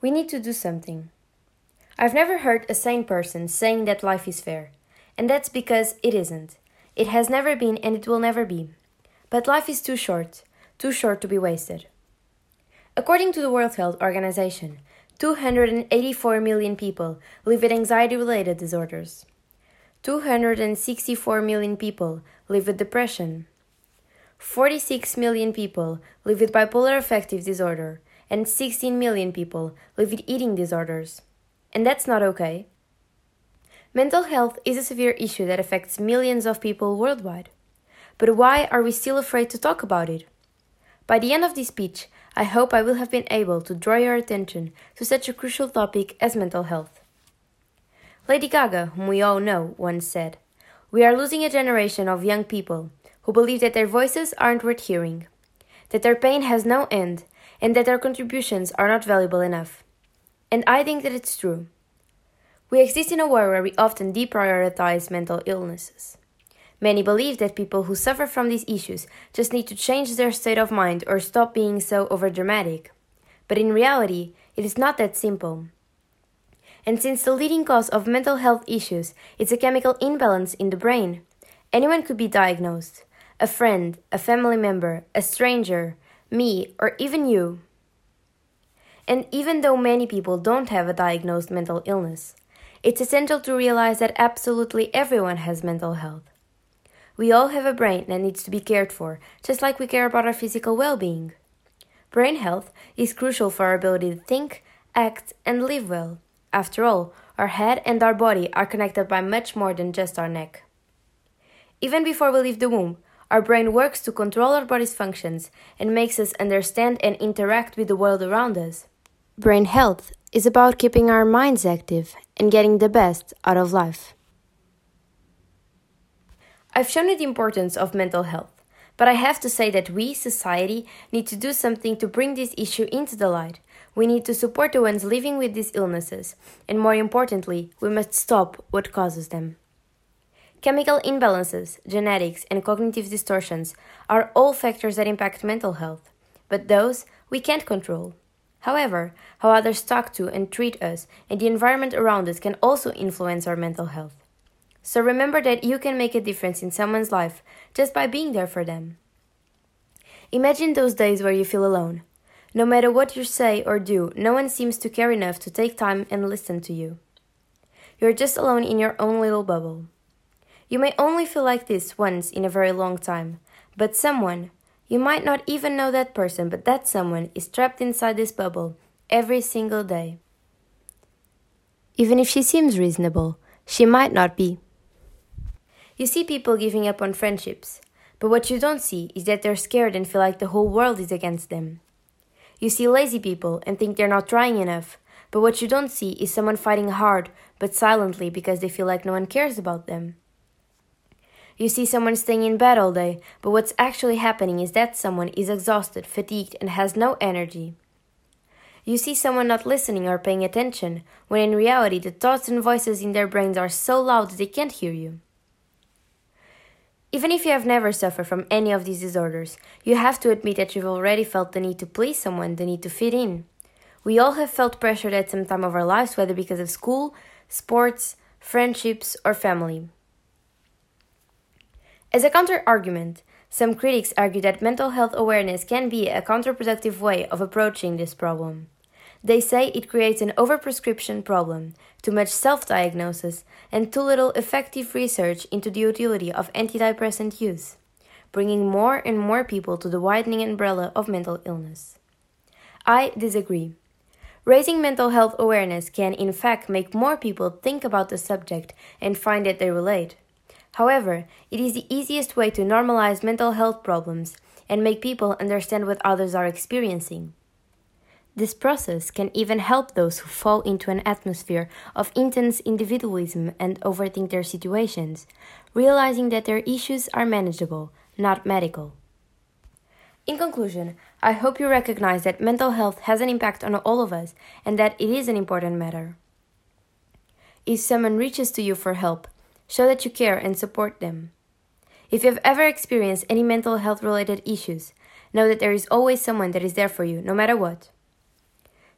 We need to do something. I've never heard a sane person saying that life is fair, and that's because it isn't. It has never been and it will never be. But life is too short, too short to be wasted. According to the World Health Organization, 284 million people live with anxiety related disorders. 264 million people live with depression. 46 million people live with bipolar affective disorder, and 16 million people live with eating disorders. And that's not okay. Mental health is a severe issue that affects millions of people worldwide. But why are we still afraid to talk about it? By the end of this speech, I hope I will have been able to draw your attention to such a crucial topic as mental health. Lady Gaga, whom we all know, once said, We are losing a generation of young people who believe that their voices aren't worth hearing, that their pain has no end, and that our contributions are not valuable enough. And I think that it's true. We exist in a world where we often deprioritize mental illnesses. Many believe that people who suffer from these issues just need to change their state of mind or stop being so overdramatic. But in reality, it is not that simple. And since the leading cause of mental health issues is a chemical imbalance in the brain, anyone could be diagnosed a friend, a family member, a stranger, me, or even you. And even though many people don't have a diagnosed mental illness, it's essential to realize that absolutely everyone has mental health. We all have a brain that needs to be cared for, just like we care about our physical well being. Brain health is crucial for our ability to think, act, and live well. After all, our head and our body are connected by much more than just our neck. Even before we leave the womb, our brain works to control our body's functions and makes us understand and interact with the world around us. Brain health is about keeping our minds active and getting the best out of life. I've shown you the importance of mental health, but I have to say that we, society, need to do something to bring this issue into the light. We need to support the ones living with these illnesses, and more importantly, we must stop what causes them. Chemical imbalances, genetics, and cognitive distortions are all factors that impact mental health, but those we can't control. However, how others talk to and treat us and the environment around us can also influence our mental health. So remember that you can make a difference in someone's life just by being there for them. Imagine those days where you feel alone. No matter what you say or do, no one seems to care enough to take time and listen to you. You're just alone in your own little bubble. You may only feel like this once in a very long time, but someone, you might not even know that person, but that someone is trapped inside this bubble every single day. Even if she seems reasonable, she might not be. You see people giving up on friendships, but what you don't see is that they're scared and feel like the whole world is against them. You see lazy people and think they're not trying enough, but what you don't see is someone fighting hard but silently because they feel like no one cares about them. You see someone staying in bed all day, but what's actually happening is that someone is exhausted, fatigued, and has no energy. You see someone not listening or paying attention, when in reality the thoughts and voices in their brains are so loud they can't hear you. Even if you have never suffered from any of these disorders, you have to admit that you've already felt the need to please someone, the need to fit in. We all have felt pressured at some time of our lives, whether because of school, sports, friendships, or family. As a counter argument, some critics argue that mental health awareness can be a counterproductive way of approaching this problem. They say it creates an overprescription problem, too much self diagnosis, and too little effective research into the utility of antidepressant use, bringing more and more people to the widening umbrella of mental illness. I disagree. Raising mental health awareness can, in fact, make more people think about the subject and find that they relate. However, it is the easiest way to normalize mental health problems and make people understand what others are experiencing. This process can even help those who fall into an atmosphere of intense individualism and overthink their situations, realizing that their issues are manageable, not medical. In conclusion, I hope you recognize that mental health has an impact on all of us and that it is an important matter. If someone reaches to you for help, Show that you care and support them. If you have ever experienced any mental health related issues, know that there is always someone that is there for you, no matter what.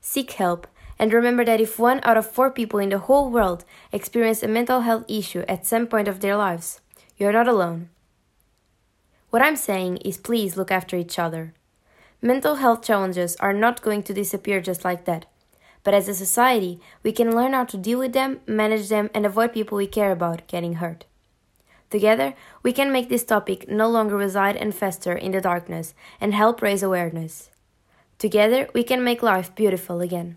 Seek help And remember that if one out of four people in the whole world experience a mental health issue at some point of their lives, you're not alone. What I'm saying is please look after each other. Mental health challenges are not going to disappear just like that. But as a society, we can learn how to deal with them, manage them, and avoid people we care about getting hurt. Together, we can make this topic no longer reside and fester in the darkness and help raise awareness. Together, we can make life beautiful again.